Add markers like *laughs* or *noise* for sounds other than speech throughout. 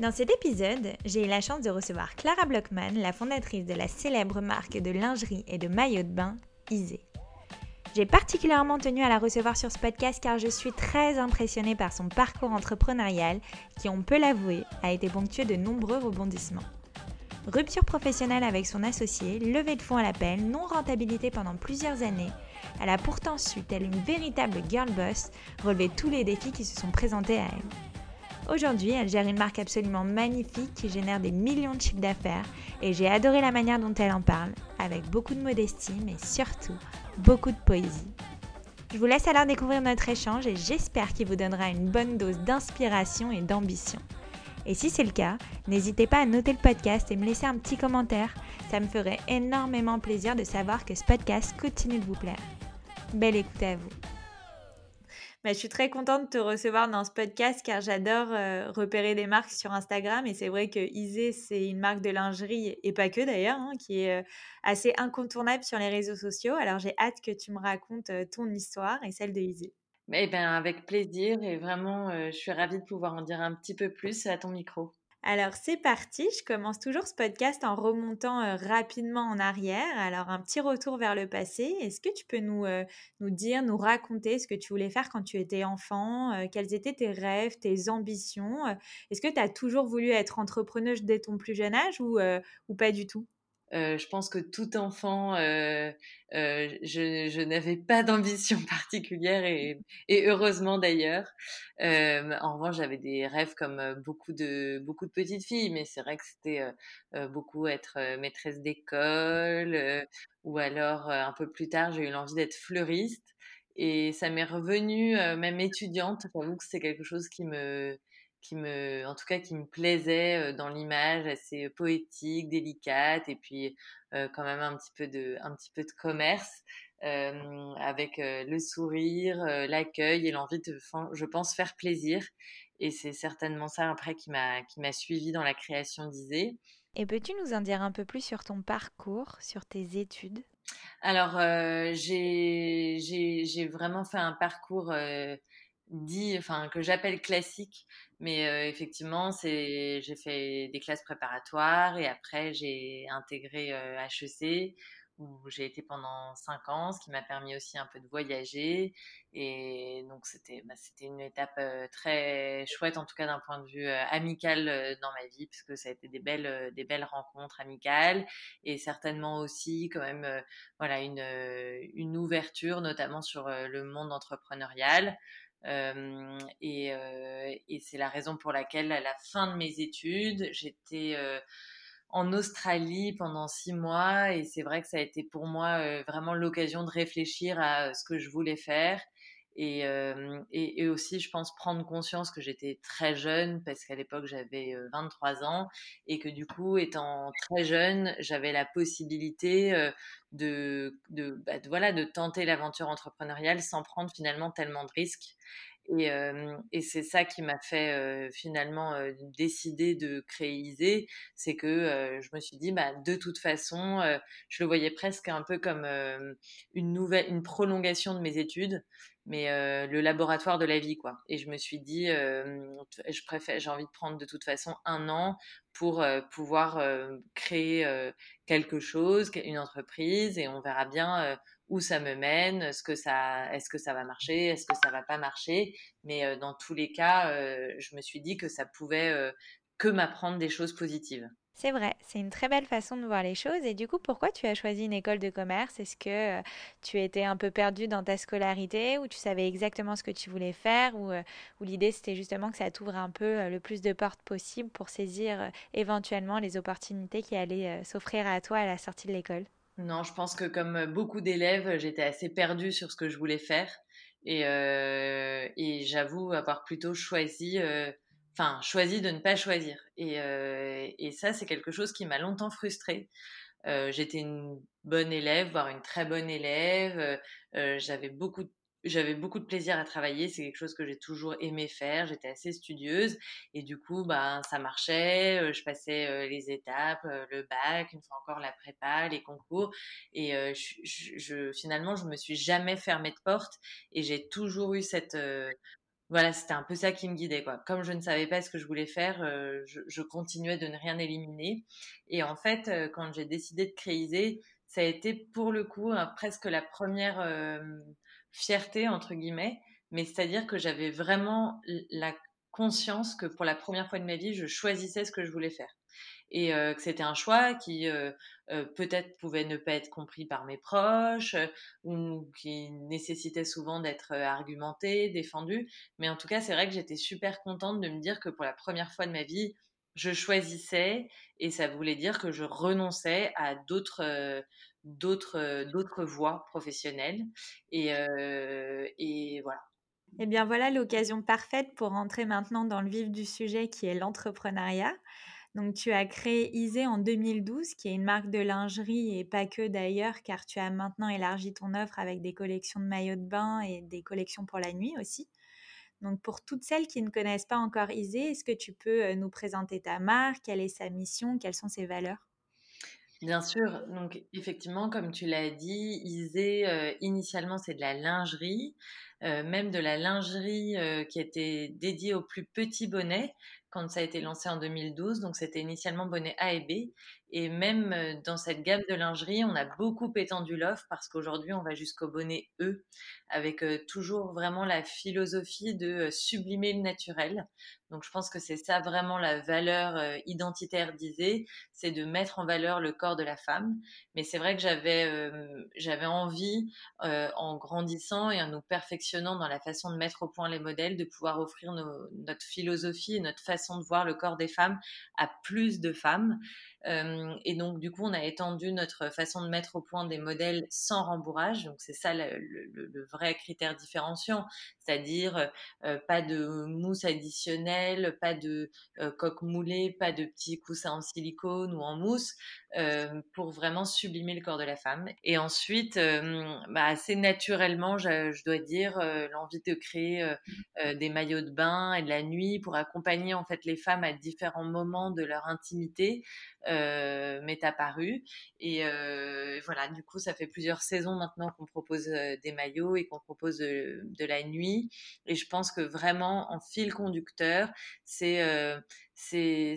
Dans cet épisode, j'ai eu la chance de recevoir Clara Blockman, la fondatrice de la célèbre marque de lingerie et de maillots de bain Isée. J'ai particulièrement tenu à la recevoir sur ce podcast car je suis très impressionnée par son parcours entrepreneurial qui, on peut l'avouer, a été ponctué de nombreux rebondissements. Rupture professionnelle avec son associé, levée de fonds à l'appel, non-rentabilité pendant plusieurs années, elle a pourtant su, telle une véritable girl boss, relever tous les défis qui se sont présentés à elle. Aujourd'hui, elle gère une marque absolument magnifique qui génère des millions de chiffres d'affaires et j'ai adoré la manière dont elle en parle, avec beaucoup de modestie mais surtout beaucoup de poésie. Je vous laisse alors découvrir notre échange et j'espère qu'il vous donnera une bonne dose d'inspiration et d'ambition. Et si c'est le cas, n'hésitez pas à noter le podcast et me laisser un petit commentaire. Ça me ferait énormément plaisir de savoir que ce podcast continue de vous plaire. Belle écoute à vous. Bah, je suis très contente de te recevoir dans ce podcast car j'adore euh, repérer des marques sur Instagram et c'est vrai que Isée, c'est une marque de lingerie et pas que d'ailleurs, hein, qui est euh, assez incontournable sur les réseaux sociaux. Alors j'ai hâte que tu me racontes euh, ton histoire et celle de Isée. Eh ben, avec plaisir et vraiment, je suis ravie de pouvoir en dire un petit peu plus à ton micro. Alors c'est parti, je commence toujours ce podcast en remontant rapidement en arrière. Alors un petit retour vers le passé. Est-ce que tu peux nous, nous dire, nous raconter ce que tu voulais faire quand tu étais enfant Quels étaient tes rêves, tes ambitions Est-ce que tu as toujours voulu être entrepreneuse dès ton plus jeune âge ou, ou pas du tout? Euh, je pense que tout enfant, euh, euh, je, n'avais pas d'ambition *laughs* particulière et, heureusement d'ailleurs. En revanche, j'avais des rêves comme beaucoup de beaucoup de petites filles, mais c'est vrai que c'était beaucoup être maîtresse d'école ou alors un peu plus tard, j'ai eu l'envie d'être fleuriste et ça m'est revenu même étudiante. J'avoue que c'est quelque chose qui me qui me, en tout cas, qui me plaisait dans l'image, assez poétique, délicate, et puis quand même un petit peu de, un petit peu de commerce, avec le sourire, l'accueil et l'envie de, je pense, faire plaisir. Et c'est certainement ça après qui m'a, qui m'a suivi dans la création d'Isée. Et peux-tu nous en dire un peu plus sur ton parcours, sur tes études? Alors, j'ai, j'ai, vraiment fait un parcours dit, enfin que j'appelle classique, mais euh, effectivement, c'est, j'ai fait des classes préparatoires et après j'ai intégré euh, HEC où j'ai été pendant cinq ans, ce qui m'a permis aussi un peu de voyager. Et donc c'était, bah, c'était une étape euh, très chouette, en tout cas d'un point de vue amical dans ma vie, puisque ça a été des belles, des belles rencontres amicales et certainement aussi quand même, voilà, une, une ouverture, notamment sur le monde entrepreneurial. Et, c'est la raison pour laquelle, à la fin de mes études, j'étais en Australie pendant six mois et c'est vrai que ça a été pour moi vraiment l'occasion de réfléchir à ce que je voulais faire et, aussi, je pense, prendre conscience que j'étais très jeune, parce qu'à l'époque, j'avais 23 ans, et que du coup, étant très jeune, j'avais la possibilité bah, de, voilà, de tenter l'aventure entrepreneuriale sans prendre finalement tellement de risques. Et, c'est ça qui m'a fait finalement euh, décider de créer Isée, c'est que je me suis dit, bah, de toute façon, je le voyais presque un peu comme une nouvelle, une prolongation de mes études, mais le laboratoire de la vie, quoi. Et je me suis dit, je préfère, j'ai envie de prendre de toute façon un an pour pouvoir créer quelque chose, une entreprise, et on verra bien où ça me mène, est-ce que ça, est-ce que ça va marcher, est-ce que ça va pas marcher. Mais euh, dans tous les cas, euh, je me suis dit que ça pouvait euh, que m'apprendre des choses positives. C'est vrai, c'est une très belle façon de voir les choses. Et du coup, pourquoi tu as choisi une école de commerce? Est-ce que tu étais un peu perdu dans ta scolarité ou tu savais exactement ce que tu voulais faire ou, ou l'idée c'était justement que ça t'ouvre un peu le plus de portes possible pour saisir éventuellement les opportunités qui allaient s'offrir à toi à la sortie de l'école? Non, je pense que comme beaucoup d'élèves, j'étais assez perdue sur ce que je voulais faire. Et, euh, j'avoue avoir plutôt choisi euh, enfin, choisi de ne pas choisir. Et, et ça, c'est quelque chose qui m'a longtemps frustrée. J'étais une bonne élève, voire une très bonne élève. j'avais beaucoup de j'avais beaucoup de plaisir à travailler, c'est quelque chose que j'ai toujours aimé faire, j'étais assez studieuse et du coup ben ça marchait, euh, je passais euh, les étapes, euh, le bac, une fois encore la prépa, les concours et je, je, finalement je me suis jamais fermée de porte et j'ai toujours eu cette voilà, c'était un peu ça qui me guidait quoi. Comme je ne savais pas ce que je voulais faire, je, je, continuais de ne rien éliminer. Et en fait quand j'ai décidé de créer, ça a été pour le coup presque la première fierté entre guillemets, mais c'est-à-dire que j'avais vraiment la conscience que pour la première fois de ma vie, je choisissais ce que je voulais faire et euh, que c'était un choix qui euh, euh, peut-être pouvait ne pas être compris par mes proches ou qui nécessitait souvent d'être argumenté, défendu. Mais en tout cas, c'est vrai que j'étais super contente de me dire que pour la première fois de ma vie, je choisissais et ça voulait dire que je renonçais à d'autres d'autres d'autres voies professionnelles et, et voilà. Eh bien voilà l'occasion parfaite pour rentrer maintenant dans le vif du sujet qui est l'entrepreneuriat. Donc tu as créé Isée en 2012 qui est une marque de lingerie et pas que d'ailleurs car tu as maintenant élargi ton offre avec des collections de maillots de bain et des collections pour la nuit aussi. Donc pour toutes celles qui ne connaissent pas encore Isée, est-ce que tu peux euh, nous présenter ta marque, quelle est sa mission, quelles sont ses valeurs? Bien sûr, donc effectivement, comme tu l'as dit, Isée, euh, initialement, c'est de la lingerie, euh, même de la lingerie qui était dédiée aux plus petits bonnets quand ça a été lancé en 2012. Donc, c'était initialement bonnet A et B. Et même dans cette gamme de lingerie, on a beaucoup étendu l'offre parce qu'aujourd'hui, on va jusqu'au bonnet E avec toujours vraiment la philosophie de sublimer le naturel. Donc je pense que c'est ça vraiment la valeur euh, identitaire d'Isée, c'est de mettre en valeur le corps de la femme. Mais c'est vrai que j'avais euh, envie, euh, en grandissant et en nous perfectionnant dans la façon de mettre au point les modèles, de pouvoir offrir notre philosophie et notre façon de voir le corps des femmes à plus de femmes. Euh, et donc, du coup, on a étendu notre façon de mettre au point des modèles sans rembourrage. Donc, c'est ça le, le, vrai critère différenciant, c'est-à-dire euh, pas de mousse additionnelle, pas de euh, coque moulée, pas de petits coussins en silicone ou en mousse, euh, pour vraiment sublimer le corps de la femme. Et ensuite, euh, bah, assez naturellement, je, je dois dire, euh, l'envie de créer des maillots de bain et de la nuit pour accompagner en fait les femmes à différents moments de leur intimité m'est apparu. Et voilà, du coup, ça fait plusieurs saisons maintenant qu'on propose des maillots et qu'on propose de, de, la nuit. Et je pense que vraiment, en fil conducteur, c'est c'est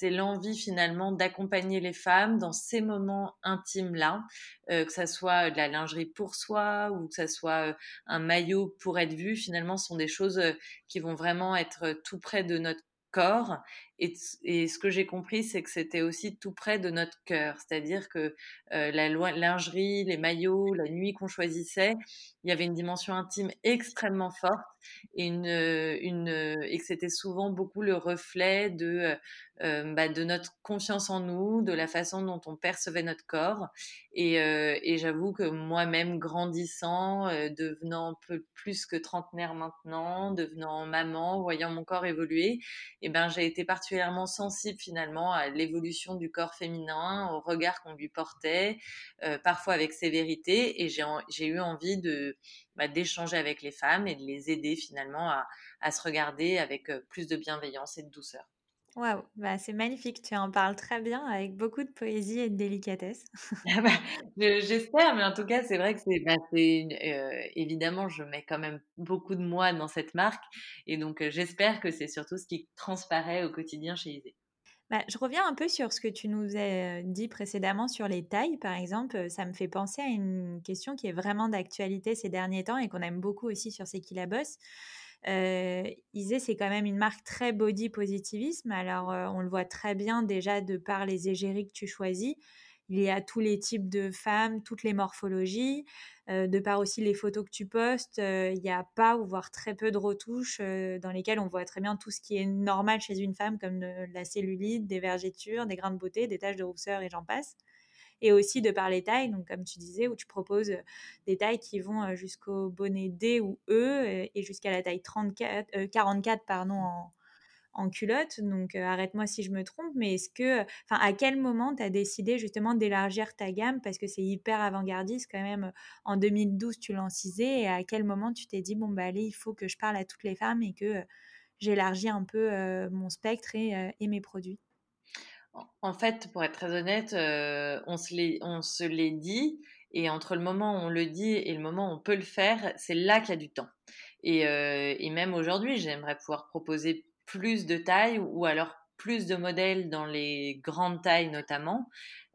c'est l'envie finalement d'accompagner les femmes dans ces moments intimes-là, euh, que ça soit de la lingerie pour soi ou que ça soit euh, un maillot pour être vu, finalement, ce sont des choses euh, qui vont vraiment être tout près de notre corps. Et, ce que j'ai compris, c'est que c'était aussi tout près de notre cœur. C'est-à-dire que la lingerie, les maillots, la nuit qu'on choisissait, il y avait une dimension intime extrêmement forte et, et que c'était souvent beaucoup le reflet de euh, bah, de notre confiance en nous, de la façon dont on percevait notre corps. Et, euh, j'avoue que moi-même, grandissant, euh, devenant peu plus que trentenaire maintenant, devenant maman, voyant mon corps évoluer, eh ben, j'ai été particulièrement sensible finalement à l'évolution du corps féminin, au regard qu'on lui portait, parfois avec sévérité. Et j'ai eu envie bah, d'échanger avec les femmes et de les aider finalement à, à se regarder avec plus de bienveillance et de douceur. Waouh, bah, c'est magnifique, tu en parles très bien avec beaucoup de poésie et de délicatesse. *laughs* Ah bah, j'espère, mais en tout cas, c'est vrai que c'est, bah, euh, évidemment, je mets quand même beaucoup de moi dans cette marque et donc euh, j'espère que c'est surtout ce qui transparaît au quotidien chez Isée. Bah, je reviens un peu sur ce que tu nous as dit précédemment sur les tailles, par exemple. Ça me fait penser à une question qui est vraiment d'actualité ces derniers temps et qu'on aime beaucoup aussi sur C'est qui la bosse. Euh, Isée, c'est quand même une marque très body positivisme. Alors, on le voit très bien déjà de par les égéries que tu choisis. Il y a tous les types de femmes, toutes les morphologies. De par aussi les photos que tu postes, il n'y a pas ou voire très peu de retouches dans lesquelles on voit très bien tout ce qui est normal chez une femme, comme la cellulite, des vergetures, des grains de beauté, des taches de rousseur et j'en passe et aussi de par les tailles, donc comme tu disais, où tu proposes des tailles qui vont jusqu'au bonnet D ou E et jusqu'à la taille 34, 44 pardon, en, culotte, donc arrête-moi si je me trompe, mais est-ce que, à quel moment tu as décidé justement d'élargir ta gamme? Parce que c'est hyper avant-gardiste quand même. En 2012, tu lances Isée et à quel moment tu t'es dit bon bah allez, il faut que je parle à toutes les femmes et que j'élargis un peu mon spectre et mes produits? En fait, pour être très honnête, on se l'est dit, et entre le moment où on le dit et le moment où on peut le faire, c'est là qu'il y a du temps. Et, et même aujourd'hui, j'aimerais pouvoir proposer plus de tailles ou alors plus de modèles dans les grandes tailles notamment.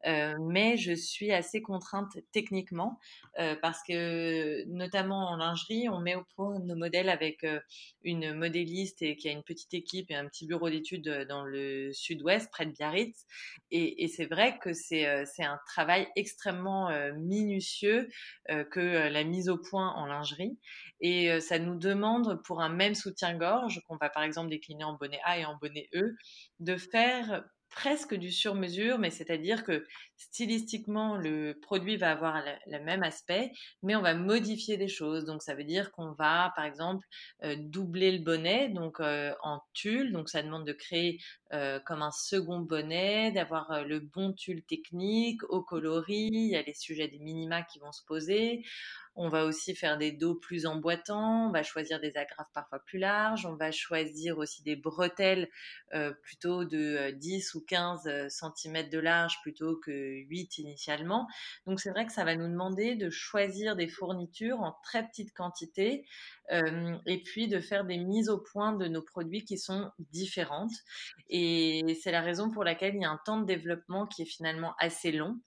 Euh, mais je suis assez contrainte techniquement euh, parce que notamment en lingerie, on met au point nos modèles avec euh, une modéliste et qui a une petite équipe et un petit bureau d'études dans le sud-ouest, près de Biarritz. Et, et c'est vrai que c'est un travail extrêmement minutieux que la mise au point en lingerie. Et ça nous demande pour un même soutien-gorge, qu'on va par exemple décliner en bonnet A et en bonnet E, de faire presque du sur-mesure, mais c'est-à-dire que stylistiquement, le produit va avoir le même aspect, mais on va modifier des choses. Donc, ça veut dire qu'on va, par exemple, euh, doubler le bonnet, donc euh, en tulle. Donc, ça demande de créer euh, comme un second bonnet, d'avoir le bon tulle technique, au coloris. Il y a les sujets des minima qui vont se poser. On va aussi faire des dos plus emboîtants, on va choisir des agrafes parfois plus larges, on va choisir aussi des bretelles euh, plutôt de 10 euh, ou 15 euh, cm de large plutôt que 8 initialement. Donc c'est vrai que ça va nous demander de choisir des fournitures en très petite quantité et puis de faire des mises au point de nos produits qui sont différentes. Et c'est la raison pour laquelle il y a un temps de développement qui est finalement assez long.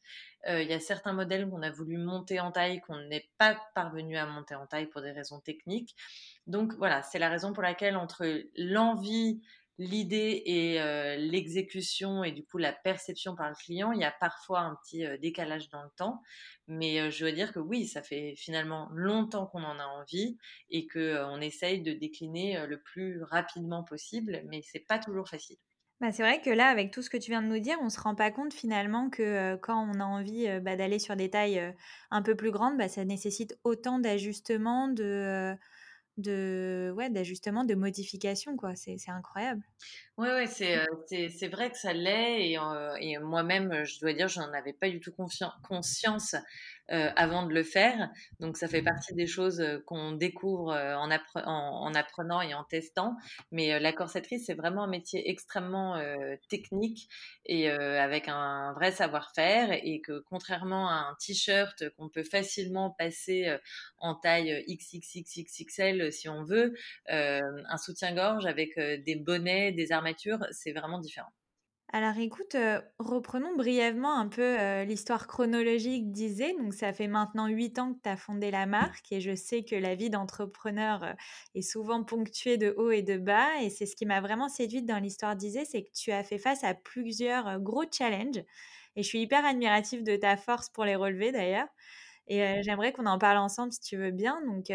Il y a certains modèles qu'on a voulu monter en taille qu'on n'est pas parvenu à monter en taille pour des raisons techniques. Donc voilà, c'est la raison pour laquelle entre l'envie, l'idée et euh, l'exécution et du coup la perception par le client, il y a parfois un petit euh, décalage dans le temps. Mais je veux dire que oui, ça fait finalement longtemps qu'on en a envie et qu'on essaye de décliner le plus rapidement possible, mais c'est pas toujours facile. Bah, c'est vrai que là, avec tout ce que tu viens de nous dire, on se rend pas compte finalement que quand on a envie bah, d'aller sur des tailles un peu plus grandes, bah, ça nécessite autant d'ajustements, de, de, ouais, d'ajustements, de modifications. Quoi. C'est, c'est incroyable. Oui, ouais, c'est, c'est, vrai que ça l'est. Et, et moi-même, je dois dire, je n'en avais pas du tout conscience euh, avant de le faire. Donc ça fait partie des choses euh, qu'on découvre euh, en, en, apprenant et en testant. Mais la corsetterie, c'est vraiment un métier extrêmement technique et avec un vrai savoir-faire. Et que contrairement à un t-shirt qu'on peut facilement passer en taille XXXXL si on veut, un soutien-gorge avec des bonnets, des armatures, c'est vraiment différent. Alors écoute, euh, reprenons brièvement un peu euh, l'histoire chronologique d'Isée. Donc ça fait maintenant huit ans que tu as fondé la marque et je sais que la vie d'entrepreneur euh, est souvent ponctuée de hauts et de bas. Et c'est ce qui m'a vraiment séduite dans l'histoire d'Isée, c'est que tu as fait face à plusieurs gros challenges. Et je suis hyper admirative de ta force pour les relever d'ailleurs. Et j'aimerais qu'on en parle ensemble si tu veux bien. Donc,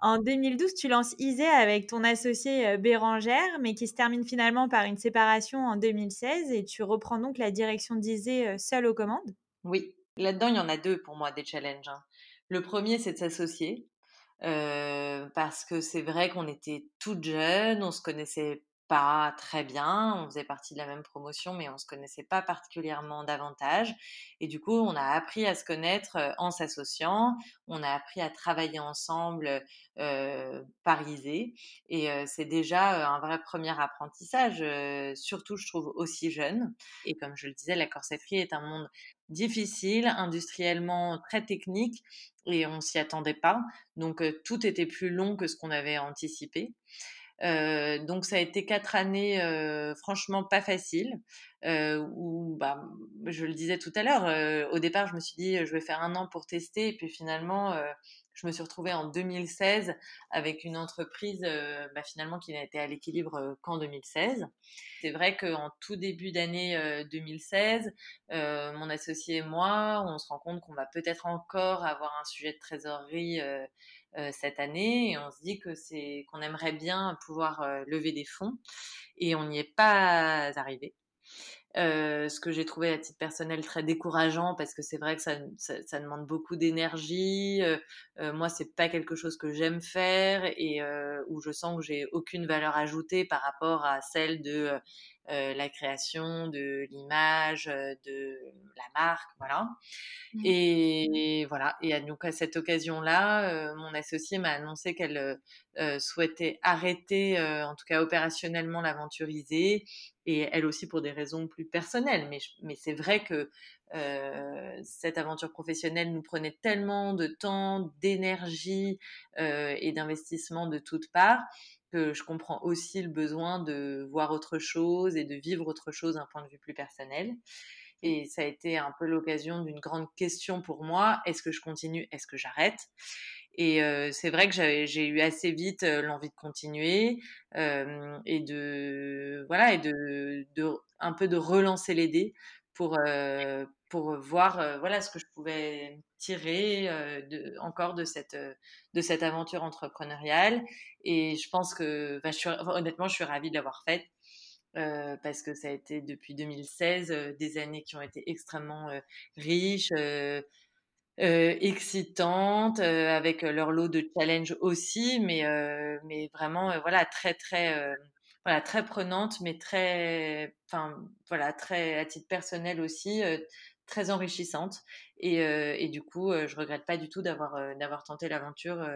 en 2012, tu lances Isée avec ton associé Bérangère, mais qui se termine finalement par une séparation en 2016. Et tu reprends donc la direction d'Isée seule aux commandes? Oui, là-dedans, il y en a deux pour moi des challenges. Hein. Le premier, c'est de s'associer. parce que c'est vrai qu'on était toutes jeunes, on se connaissait pas très bien. On faisait partie de la même promotion, mais on se connaissait pas particulièrement davantage. Et du coup, on a appris à se connaître en s'associant. On a appris à travailler ensemble euh, parisé. Et c'est déjà un vrai premier apprentissage, surtout, je trouve, aussi jeune. Et comme je le disais, la corsetterie est un monde difficile, industriellement très technique, et on s'y attendait pas. Donc, tout était plus long que ce qu'on avait anticipé. Euh, donc ça a été quatre années euh, franchement pas faciles. Euh, où bah, je le disais tout à l'heure, euh, au départ je me suis dit je vais faire un an pour tester et puis finalement euh, je me suis retrouvée en 2016 avec une entreprise bah, finalement qui n'a été à l'équilibre qu'en 2016. C'est vrai qu'en tout début d'année 2016, mon associé et moi, on se rend compte qu'on va peut-être encore avoir un sujet de trésorerie euh, cette année on se dit que c'est qu'on aimerait bien pouvoir euh, lever des fonds et on n'y est pas arrivé. Euh, ce que j'ai trouvé à titre personnel très décourageant parce que c'est vrai que ça, ça, demande beaucoup d'énergie. Euh, euh, moi, c'est pas quelque chose que j'aime faire et où je sens que j'ai aucune valeur ajoutée par rapport à celle de la création, de l'image, de la marque, voilà. Mmh. Et, voilà. Et donc à cette occasion-là, mon associée m'a annoncé qu'elle souhaitait arrêter, en tout cas opérationnellement, l'aventuriser et elle aussi pour des raisons plus personnelles. Mais, c'est vrai que euh, cette aventure professionnelle nous prenait tellement de temps, d'énergie euh, et d'investissement de toutes parts que je comprends aussi le besoin de voir autre chose et de vivre autre chose d'un point de vue plus personnel. Et ça a été un peu l'occasion d'une grande question pour moi. Est-ce que je continue? Est-ce que j'arrête? Et euh, c'est vrai que j'ai eu assez vite l'envie de continuer euh, et de voilà et de, de, un peu de relancer les dés pour pour voir voilà ce que je pouvais tirer de, encore de cette de cette aventure entrepreneuriale. Et je pense que je suis, honnêtement je suis ravie de l'avoir faite. Euh, parce que ça a été depuis 2016 des années qui ont été extrêmement riches, euh, excitantes, euh, avec leur lot de challenges aussi, mais, euh, mais vraiment, voilà, très, très, voilà, très prenante, mais très, enfin, voilà, très, à titre personnel aussi, très enrichissante. Et, et, du coup, je regrette pas du tout d'avoir, d'avoir tenté l'aventure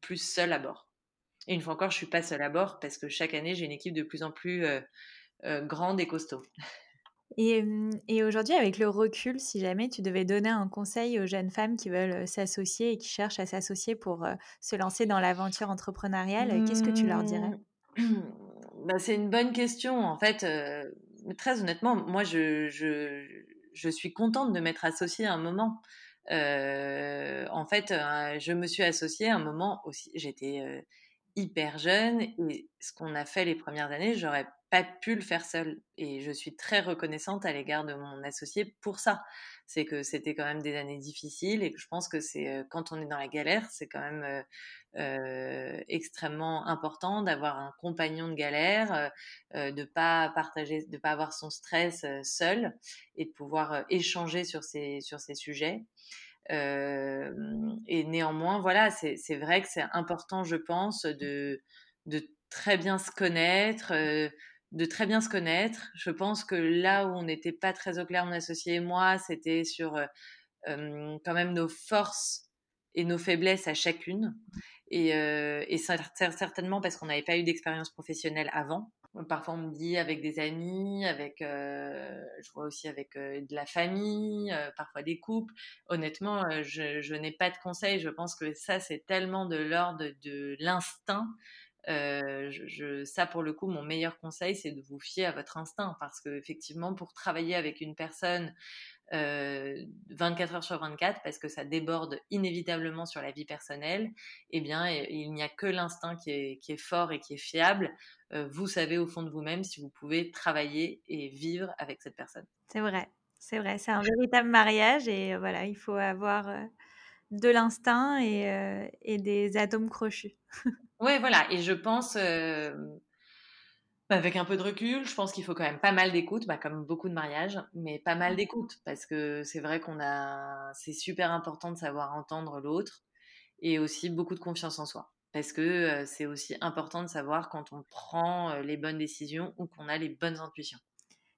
plus seule à bord. Et une fois encore, je suis pas seule à bord parce que chaque année, j'ai une équipe de plus en plus grande et costaud. Et, aujourd'hui, avec le recul, si jamais tu devais donner un conseil aux jeunes femmes qui veulent s'associer et qui cherchent à s'associer pour se lancer dans l'aventure entrepreneuriale, qu'est-ce que tu leur dirais? *clears throat* Bah, C'est une bonne question. En fait, très honnêtement, moi, je, je, je, suis contente de m'être associée à un moment. En fait, je me suis associée à un moment aussi. J'étais hyper jeune et ce qu'on a fait les premières années, j'aurais pas pu le faire seule. Et je suis très reconnaissante à l'égard de mon associé pour ça. C'est que c'était quand même des années difficiles et que je pense que c'est quand on est dans la galère, c'est quand même euh, extrêmement important d'avoir un compagnon de galère, euh, de pas partager, de pas avoir son stress seul et de pouvoir échanger sur ces sur ces sujets. Euh, et néanmoins, voilà, c'est vrai que c'est important, je pense, de, très bien se connaître, euh, de très bien se connaître. Je pense que là où on n'était pas très au clair, mon associé et moi, c'était sur euh, quand même nos forces et nos faiblesses à chacune. Et, et certainement parce qu'on n'avait pas eu d'expérience professionnelle avant. Parfois, on me dit avec des amis, avec, euh, je vois aussi avec euh, de la famille, euh, parfois des couples. Honnêtement, je, je n'ai pas de conseils. Je pense que ça, c'est tellement de l'ordre de l'instinct. Je, je, ça, pour le coup, mon meilleur conseil, c'est de vous fier à votre instinct, parce que effectivement, pour travailler avec une personne 24 euh, heures sur 24 parce que ça déborde inévitablement sur la vie personnelle, eh bien, il n'y a que l'instinct qui est, qui est, fort et qui est fiable. Euh, vous savez au fond de vous-même si vous pouvez travailler et vivre avec cette personne. C'est vrai, c'est vrai, c'est un véritable mariage et voilà, il faut avoir euh, de l'instinct et, et, des atomes crochus. *laughs* ouais, voilà, et je pense avec un peu de recul, je pense qu'il faut quand même pas mal d'écoute, bah, comme beaucoup de mariages, mais pas mal mmh. d'écoute parce que c'est vrai qu'on a, c'est super important de savoir entendre l'autre et aussi beaucoup de confiance en soi parce que c'est aussi important de savoir quand on prend les bonnes décisions ou qu'on a les bonnes intuitions.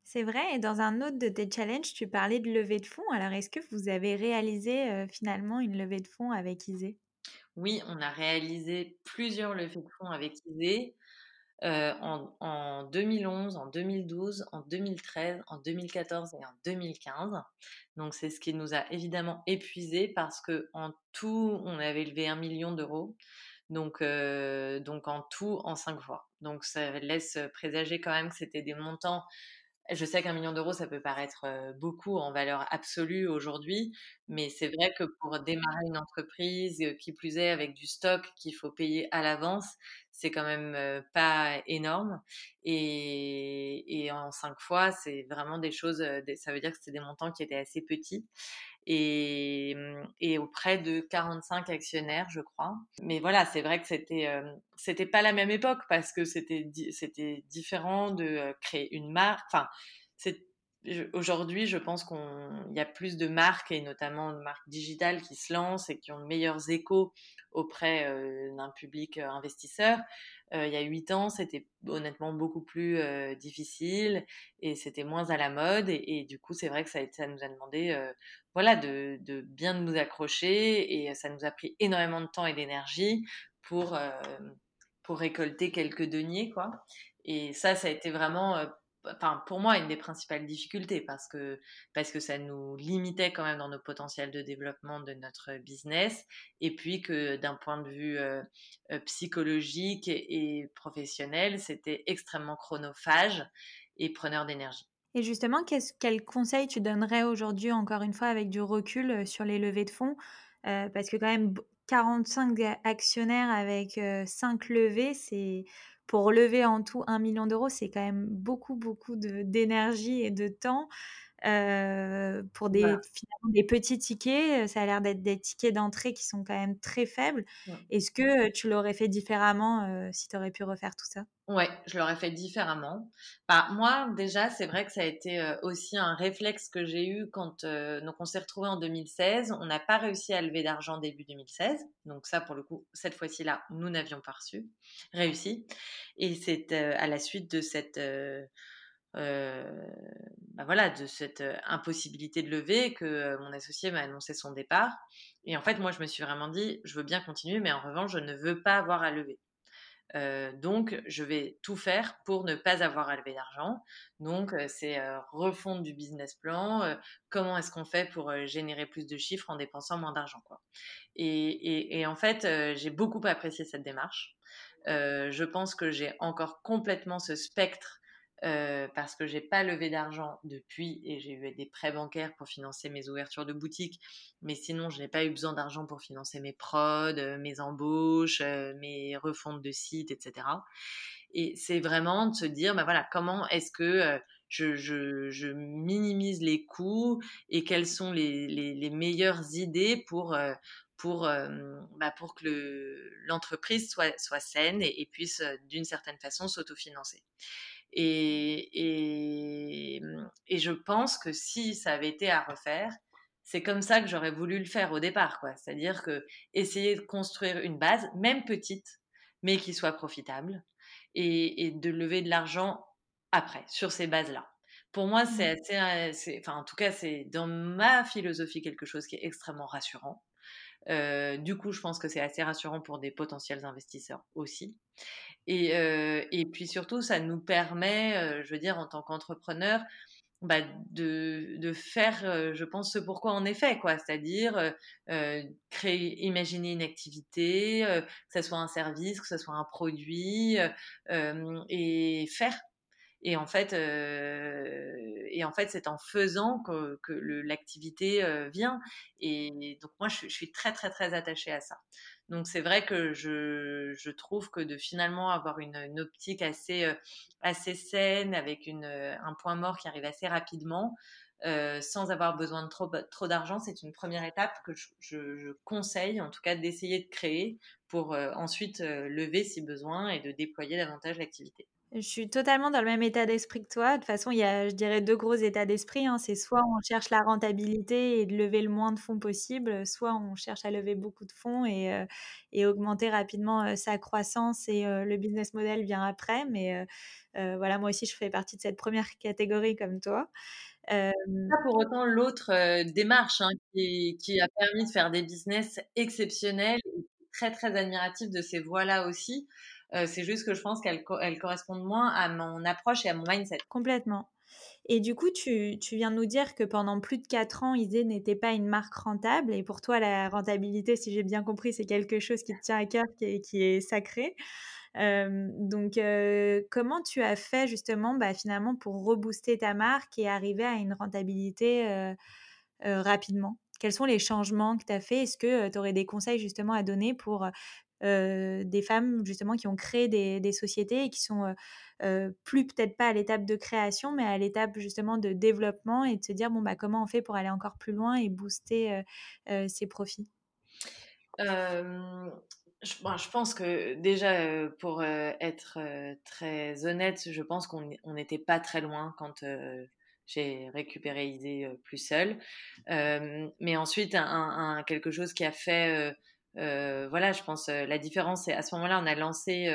C'est vrai, et dans un autre de tes challenges, tu parlais de levée de fonds. Alors, est-ce que vous avez réalisé finalement une levée de fonds avec Isée Oui, on a réalisé plusieurs levées de fonds avec Isée. Euh, en, 2011, en 2012, en 2013, en 2014 et en 2015. Donc c'est ce qui nous a évidemment épuisé parce que en tout, on avait levé un million d'euros. Donc, euh, donc en tout, en cinq fois. Donc ça laisse présager quand même que c'était des montants je sais qu'un million d'euros, ça peut paraître beaucoup en valeur absolue aujourd'hui, mais c'est vrai que pour démarrer une entreprise, qui plus est avec du stock qu'il faut payer à l'avance, c'est quand même pas énorme. Et, et en cinq fois, c'est vraiment des choses, ça veut dire que c'est des montants qui étaient assez petits et, mmh, et, auprès de 45 actionnaires, je crois. Mais voilà, c'est vrai que c'était euh, c'était pas la même époque parce que c'était c'était différent de créer une marque. Enfin, aujourd'hui, je pense qu'il y a plus de marques, et notamment de marques digitales, qui se lancent et qui ont de meilleurs échos auprès d'un public investisseur. il y a huit ans, c'était honnêtement beaucoup plus difficile et c'était moins à la mode. Et, du coup, c'est vrai que ça, nous a demandé voilà, de, de, bien nous accrocher et ça nous a pris énormément de temps et d'énergie pour, pour récolter quelques deniers. Quoi. Et ça, ça a été vraiment enfin, pour moi, une des principales difficultés parce que, parce que ça nous limitait quand même dans nos potentiels de développement de notre business et puis que d'un point de vue euh, euh, psychologique et, professionnel, c'était extrêmement chronophage et preneur d'énergie. Et justement, quel conseil tu donnerais aujourd'hui, encore une fois, avec du recul euh, sur les levées de fonds? Parce que quand même, 45 actionnaires avec 5 levées, c'est pour lever en tout un million d'euros, c'est quand même beaucoup, beaucoup d'énergie et de temps. Euh, pour des, des petits tickets, ça a l'air d'être des tickets d'entrée qui sont quand même très faibles. Est-ce que tu l'aurais fait différemment euh, si tu aurais pu refaire tout ça? Ouais, je l'aurais fait différemment. Bah, moi, déjà, c'est vrai que ça a été aussi un réflexe que j'ai eu quand donc on s'est retrouvé en 2016. On n'a pas réussi à lever d'argent début 2016. Donc ça, pour le coup, cette fois-ci-là, nous n'avions pas reçu, réussi. Et c'est à la suite de cette bah voilà, de cette impossibilité de lever que mon associé m'a annoncé son départ. Et en fait, moi, je me suis vraiment dit, je veux bien continuer, mais en revanche, je ne veux pas avoir à lever. donc, je vais tout faire pour ne pas avoir à lever d'argent. Donc, c'est refondre du business plan. comment est-ce qu'on fait pour générer plus de chiffres en dépensant moins d'argent, quoi. Et, en fait, j'ai beaucoup apprécié cette démarche. je pense que j'ai encore complètement ce spectre parce que j'ai pas levé d'argent depuis et j'ai eu des prêts bancaires pour financer mes ouvertures de boutique, mais sinon je n'ai pas eu besoin d'argent pour financer mes prods, mes embauches, mes refontes de sites, etc. Et c'est vraiment de se dire, bah voilà, comment est-ce que je, minimise les coûts et quelles sont les, meilleures idées pour bah pour que l'entreprise soit, saine et puisse d'une certaine façon s'autofinancer. Et, mmh, et, je pense que si ça avait été à refaire, c'est comme ça que j'aurais voulu le faire au départ, quoi. C'est-à-dire que essayer de construire une base, même petite, mais qui soit profitable, et, de lever de l'argent après, sur ces bases-là. Pour moi, c'est mmh. assez, enfin, en tout cas, c'est dans ma philosophie quelque chose qui est extrêmement rassurant. Euh, du coup, je pense que c'est assez rassurant pour des potentiels investisseurs aussi. Et, euh, puis surtout, ça nous permet, euh, je veux dire, en tant qu'entrepreneur, bah, de, faire, je pense, ce pourquoi est fait, quoi. C'est-à-dire créer, imaginer une activité, que ce soit un service, que ce soit un produit, et faire. Et en fait, et en fait, c'est en faisant que, l'activité vient. Et donc moi, je, suis très très très attachée à ça. Donc c'est vrai que je, trouve que de finalement avoir une, optique assez, euh, assez saine, avec euh, un point mort qui arrive assez rapidement, euh, sans avoir besoin de trop, d'argent, c'est une première étape que je, conseille, en tout cas d'essayer de créer pour euh, ensuite lever si besoin et de déployer davantage l'activité. Je suis totalement dans le même état d'esprit que toi. De toute façon, il y a, je dirais, deux gros états d'esprit. Hein. C'est soit on cherche la rentabilité et de lever le moins de fonds possible, soit on cherche à lever beaucoup de fonds et, euh, et augmenter rapidement euh, sa croissance et euh, le business model vient après. Mais voilà, moi aussi, je fais partie de cette première catégorie comme toi. Pas pour autant l'autre démarche hein, qui, a permis de faire des business exceptionnels très très admiratif de ces voies-là aussi. Euh, c'est juste que je pense qu'elles elle correspondent moins à mon approche et à mon mindset. Complètement. Et du coup, tu, tu, viens de nous dire que pendant plus de 4 ans, Isée n'était pas une marque rentable. Et pour toi, la rentabilité, si j'ai bien compris, c'est quelque chose qui te tient à cœur, qui est, qui est sacré. Euh, donc, euh, comment tu as fait justement bah, finalement pour rebooster ta marque et arriver à une rentabilité rapidement? Quels sont les changements que tu as fait? Est-ce que tu aurais des conseils justement à donner pour des femmes justement qui ont créé des, sociétés et qui sont plus peut-être pas à l'étape de création, mais à l'étape justement de développement et de se dire bon bah comment on fait pour aller encore plus loin et booster ses profits? Je, pense que déjà, pour être très honnête, je pense qu'on n'était pas très loin quand, j'ai récupéré Isée plus seule. mais ensuite, quelque chose qui a fait, voilà, je pense, la différence, c'est à ce moment-là, on a lancé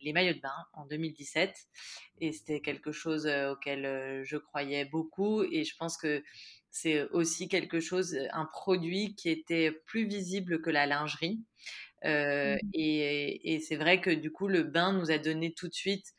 les maillots de bain en 2017 et c'était quelque chose auquel je croyais beaucoup et je pense que c'est aussi quelque chose, un produit qui était plus visible que la lingerie. Mmh et, et c'est vrai que du coup, le bain nous a donné tout de suite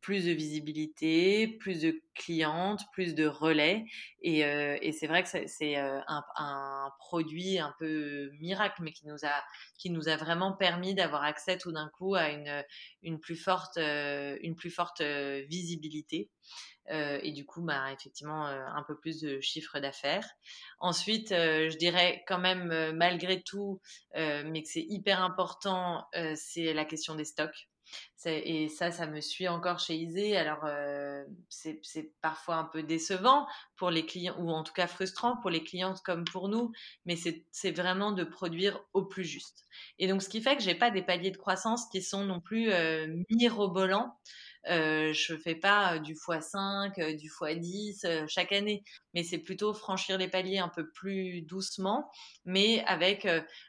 plus de visibilité, plus de clientes, plus de relais. Et, euh, et c'est vrai que c'est euh, un, un, produit un peu miracle, mais qui nous a, qui nous a vraiment permis d'avoir accès tout d'un coup à une, une plus forte, euh, une plus forte visibilité. Euh, et du coup, bah, effectivement, un peu plus de chiffre d'affaires. Ensuite, je dirais quand même, malgré tout, mais que c'est hyper important, c'est la question des stocks. Et ça, ça me suit encore chez Isée. Alors, euh, c'est parfois un peu décevant pour les clients, ou en tout cas frustrant pour les clientes comme pour nous, mais c'est vraiment de produire au plus juste. Et donc, ce qui fait que j'ai pas des paliers de croissance qui sont non plus euh, mirobolants. Je fais pas du x5, du x10 chaque année, mais c'est plutôt franchir les paliers un peu plus doucement, mais avec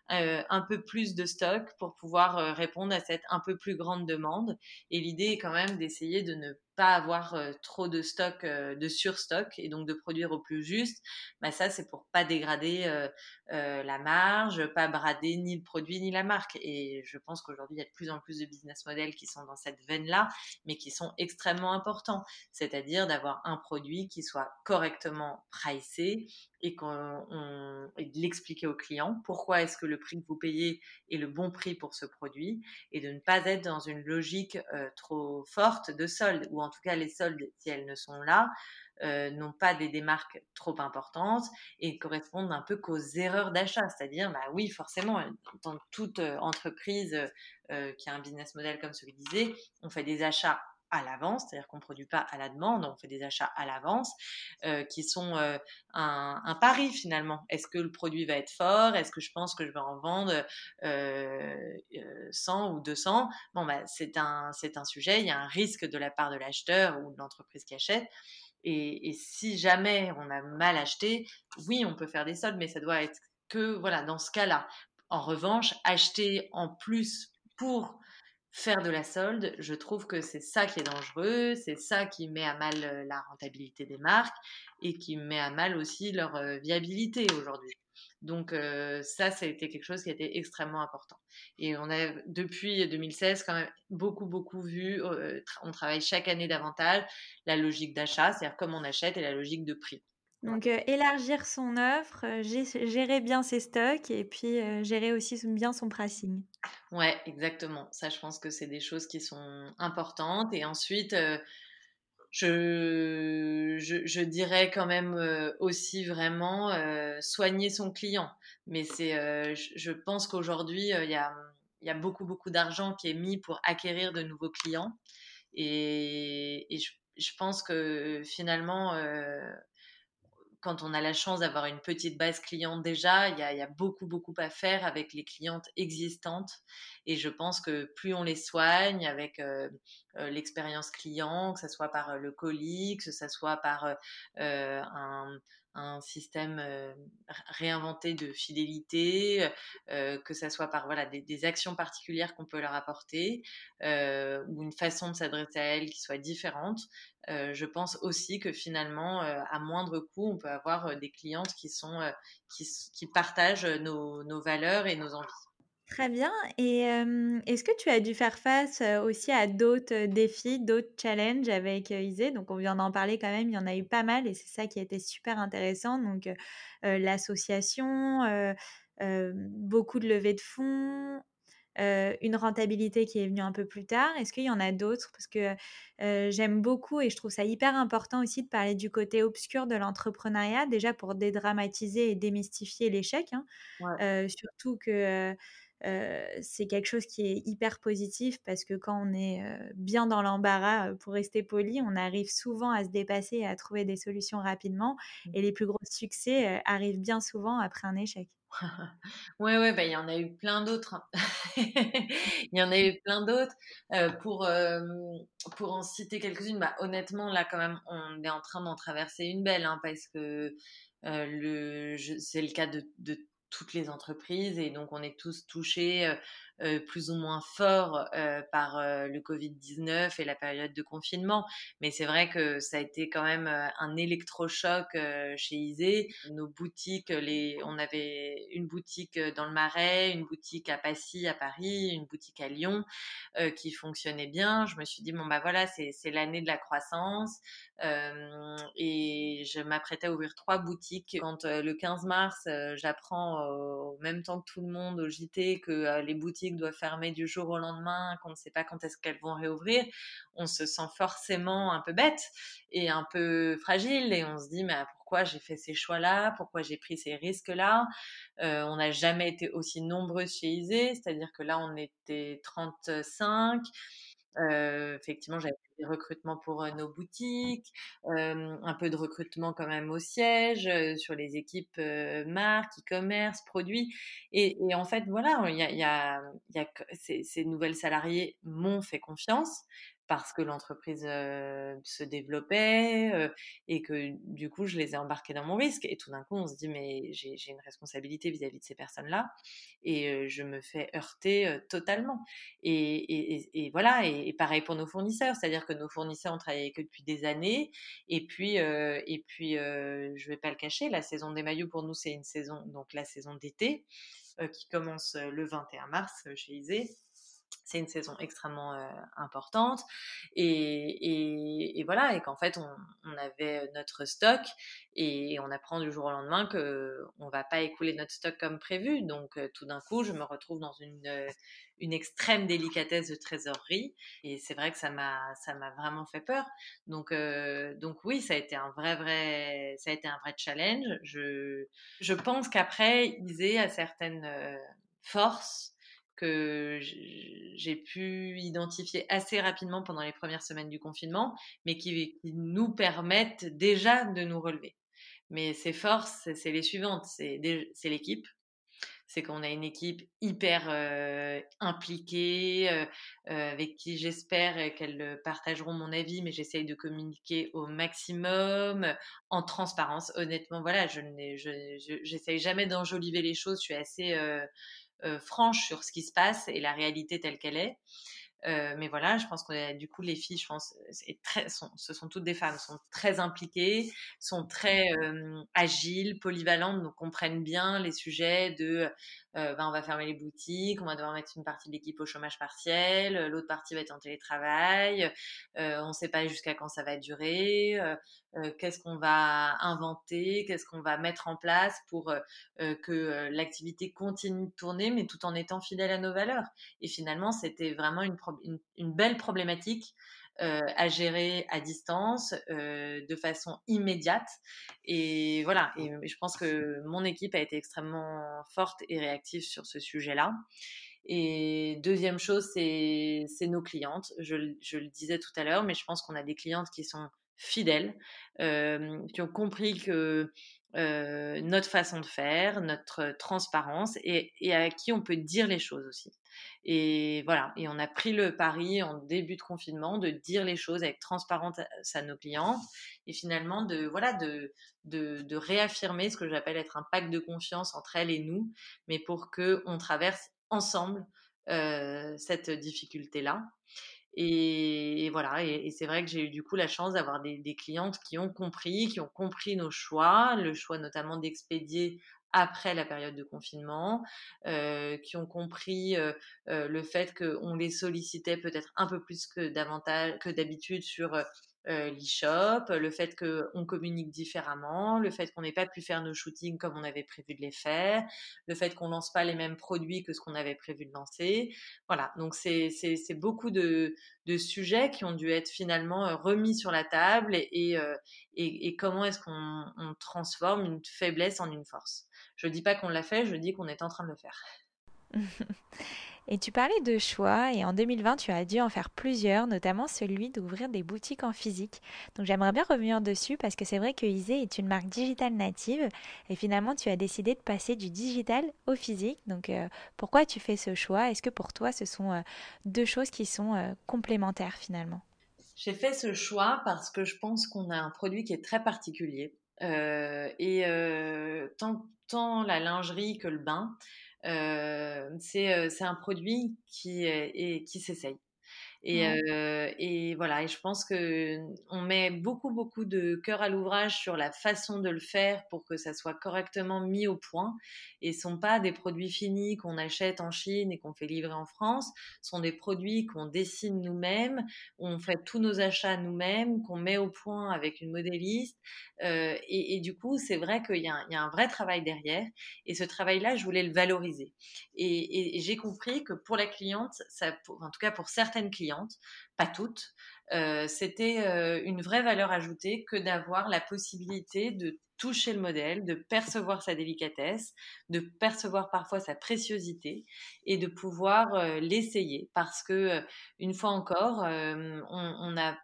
un peu plus de stock pour pouvoir répondre à cette un peu plus grande demande. Et l'idée est quand même d'essayer de ne pas avoir trop de stock, de surstock et donc de produire au plus juste, bah ça c'est pour pas dégrader la marge, pas brader ni le produit ni la marque. Et je pense qu'aujourd'hui il y a de plus en plus de business models qui sont dans cette veine-là, mais qui sont extrêmement importants. C'est-à-dire d'avoir un produit qui soit correctement pricé et, de l'expliquer au client pourquoi est-ce que le prix que vous payez est le bon prix pour ce produit et de ne pas être dans une logique trop forte de solde ou en tout cas les soldes si elles ne sont là euh, n'ont pas des démarques trop importantes et correspondent un peu qu'aux erreurs d'achat. C'est-à-dire, bah oui, forcément, dans toute entreprise qui a un business model comme celui disait, on fait des achats à l'avance, c'est-à-dire qu'on ne produit pas à la demande, on fait des achats à l'avance, euh, qui sont euh, un, pari finalement. Est-ce que le produit va être fort? Est-ce que je pense que je vais en vendre euh, 100 ou 200 Bon, bah, c'est un, sujet, il y a un risque de la part de l'acheteur ou de l'entreprise qui achète. Et, et, si jamais on a mal acheté, oui, on peut faire des soldes, mais ça doit être que voilà dans ce cas-là. En revanche, acheter en plus pour faire de la solde, je trouve que c'est ça qui est dangereux, c'est ça qui met à mal euh, la rentabilité des marques et qui met à mal aussi leur euh, viabilité aujourd'hui. Donc euh, ça, ça a été quelque chose qui a été extrêmement important. Et on a depuis 2016 quand même beaucoup beaucoup vu. on travaille chaque année davantage la logique d'achat, c'est-à-dire comme on achète et la logique de prix. Donc élargir son offre, gérer bien ses stocks et puis gérer aussi bien son pricing. Ouais, exactement. Ça, je pense que c'est des choses qui sont importantes. Et ensuite, je, je, dirais quand même aussi vraiment soigner son client. Mais c'est, je, pense qu'aujourd'hui, il y a, y a beaucoup, beaucoup d'argent qui est mis pour acquérir de nouveaux clients. Et, et je, je, pense que finalement, quand on a la chance d'avoir une petite base client déjà, il y, a, beaucoup, beaucoup à faire avec les clientes existantes. Et je pense que plus on les soigne avec euh, euh, l'expérience client, que ce soit par euh, le colis, que ce soit par un, un système euh, réinventé de fidélité, euh, que ça soit par voilà des, actions particulières qu'on peut leur apporter euh, ou une façon de s'adresser à elles qui soit différente. je pense aussi que finalement, à moindre coût, on peut avoir des clientes qui sont qui, qui partagent nos, nos valeurs et nos envies. Très bien. Et est-ce que tu as dû faire face aussi à d'autres défis, d'autres challenges avec Isée Donc, on vient d'en parler quand même, il y en a eu pas mal et c'est ça qui a été super intéressant. Donc, l'association, beaucoup de levées de fonds, une rentabilité qui est venue un peu plus tard. Est-ce qu'il y en a d'autres? Parce que j'aime beaucoup et je trouve ça hyper important aussi de parler du côté obscur de l'entrepreneuriat, déjà pour dédramatiser et démystifier l'échec. Hein. surtout que c'est quelque chose qui est hyper positif parce que quand on est bien dans l'embarras, pour rester poli, on arrive souvent à se dépasser et à trouver des solutions rapidement. Mmh. Et les plus gros succès arrivent bien souvent après un échec. *laughs* ouais, ouais, bah, il y en a eu plein d'autres. Hein. *laughs* il y en a eu plein d'autres. Euh, pour, euh, pour en citer quelques-unes, bah, honnêtement, là, quand même, on est en train d'en traverser une belle, hein, parce que euh, le, c'est le cas de, de toutes les entreprises et donc on est tous touchés euh, plus ou moins fort euh, par euh, le Covid-19 et la période de confinement. Mais c'est vrai que ça a été quand même un électrochoc chez Isée. Nos boutiques, les, on avait une boutique dans le Marais, une boutique à Passy, à Paris, une boutique à Lyon qui fonctionnait bien. Je me suis dit, bon, bah voilà, c'est l'année de la croissance. Et je m'apprêtais à ouvrir trois boutiques. Quand le 15 mars, j'apprends au même temps que tout le monde au JT que les boutiques doit fermer du jour au lendemain, qu'on ne sait pas quand est-ce qu'elles vont réouvrir, on se sent forcément un peu bête et un peu fragile et on se dit mais pourquoi j'ai fait ces choix-là, pourquoi j'ai pris ces risques-là? Euh, on n'a jamais été aussi nombreux chez Isée, c'est-à-dire que là on était 35. Effectivement, j'avais des recrutements pour nos boutiques, un peu de recrutement quand même au siège, sur les équipes marques, e-commerce, produits. Et, en fait, voilà, y a ces, ces nouvelles salariés m'ont fait confiance parce que l'entreprise se développait et que du coup je les ai embarqués dans mon risque et tout d'un coup on se dit mais j'ai une responsabilité vis-à-vis de ces personnes-là et je me fais heurter totalement et, voilà et, pareil pour nos fournisseurs c'est-à-dire que nos fournisseurs ont travaillé que depuis des années et puis et puis je vais pas le cacher la saison des maillots pour nous c'est une saison donc la saison d'été qui commence le 21 mars chez Isée c'est une saison extrêmement importante et, et, voilà et qu'en fait on, avait notre stock et on apprend du jour au lendemain que on va pas écouler notre stock comme prévu. Donc tout d'un coup je me retrouve dans une une extrême délicatesse de trésorerie et c'est vrai que ça m'a ça m'a vraiment fait peur. Donc donc oui ça a été un vrai vrai ça a été un vrai challenge. Je je pense qu'après Isée a certaines forces que j'ai pu identifier assez rapidement pendant les premières semaines du confinement, mais qui, nous permettent déjà de nous relever. Mais ces forces, c'est les suivantes. C'est l'équipe. C'est qu'on a une équipe hyper euh, impliquée, euh, euh, avec qui j'espère qu'elles partageront mon avis, mais j'essaye de communiquer au maximum, en transparence. Honnêtement, voilà, je n'essaye jamais d'enjoliver les choses. Je suis assez franche sur ce qui se passe et la réalité telle qu'elle est. Euh, mais voilà, je pense que du coup, les filles, je pense, ce sont toutes des femmes, sont très impliquées, sont très euh, agiles, polyvalentes, donc comprennent bien les sujets de euh, ben, on va fermer les boutiques, on va devoir mettre une partie de l'équipe au chômage partiel, l'autre partie va être en télétravail, on ne sait pas jusqu'à quand ça va durer, qu'est-ce qu'on va inventer, qu'est-ce qu'on va mettre en place pour que l'activité continue de tourner, mais tout en étant fidèle à nos valeurs. Et finalement, c'était vraiment une, belle problématique euh, à gérer à distance euh, de façon immédiate. Et voilà, et je pense que mon équipe a été extrêmement forte et réactive sur ce sujet-là. Et deuxième chose, c'est nos clientes. Je, je, le disais tout à l'heure, mais je pense qu'on a des clientes qui sont fidèles, euh, qui ont compris que euh, notre façon de faire, notre transparence et, à qui on peut dire les choses aussi. Et voilà, et on a pris le pari en début de confinement de dire les choses avec transparence à, nos clientes et finalement de voilà de, de, réaffirmer ce que j'appelle être un pacte de confiance entre elles et nous, mais pour que on traverse ensemble euh, cette difficulté Et, voilà, et, c'est vrai que j'ai eu du coup la chance d'avoir des, des, clientes qui ont compris, qui ont compris nos choix, le choix notamment d'expédier après la période de confinement, euh, qui ont compris euh, euh, le fait qu'on les sollicitait peut-être un peu plus que davantage que d'habitude sur euh, l'e-shop, le fait qu'on communique différemment, le fait qu'on n'ait pas pu faire nos shootings comme on avait prévu de les faire, le fait qu'on lance pas les mêmes produits que ce qu'on avait prévu de lancer. Voilà, donc c'est beaucoup de, de, sujets qui ont dû être finalement euh, remis sur la table et, euh, et, et comment est-ce qu'on transforme une faiblesse en une force. Je dis pas qu'on l'a fait, je dis qu'on est en train de le faire. *laughs* Et tu parlais de choix, et en 2020, tu as dû en faire plusieurs, notamment celui d'ouvrir des boutiques en physique. Donc j'aimerais bien revenir dessus parce que c'est vrai que Isée est une marque digitale native, et finalement tu as décidé de passer du digital au physique. Donc euh, pourquoi tu fais ce choix? Est-ce que pour toi ce sont euh, deux choses qui sont euh, complémentaires finalement? J'ai fait ce choix parce que je pense qu'on a un produit qui est très particulier. et tant, tant la lingerie que le bain, c'est un produit qui, est, qui s'essaye. Et, euh, et, voilà, et je pense que on met beaucoup beaucoup de cœur à l'ouvrage sur la façon de le faire pour que ça soit correctement mis au point. Et ce sont pas des produits finis qu'on achète en Chine et qu'on fait livrer en France. Ce sont des produits qu'on dessine nous-mêmes, on fait tous nos achats nous-mêmes, qu'on met au point avec une modéliste. Euh, et, et, du coup, c'est vrai qu'il y, y, a un vrai travail derrière. Et ce travail-là, je voulais le valoriser. Et, et j'ai compris que pour la cliente, ça, en tout cas pour certaines clientes pas toutes, euh, c'était euh, une vraie valeur ajoutée que d'avoir la possibilité de toucher le modèle, de percevoir sa délicatesse, de percevoir parfois sa préciosité et de pouvoir euh, l'essayer. Parce que, une fois encore, on, a,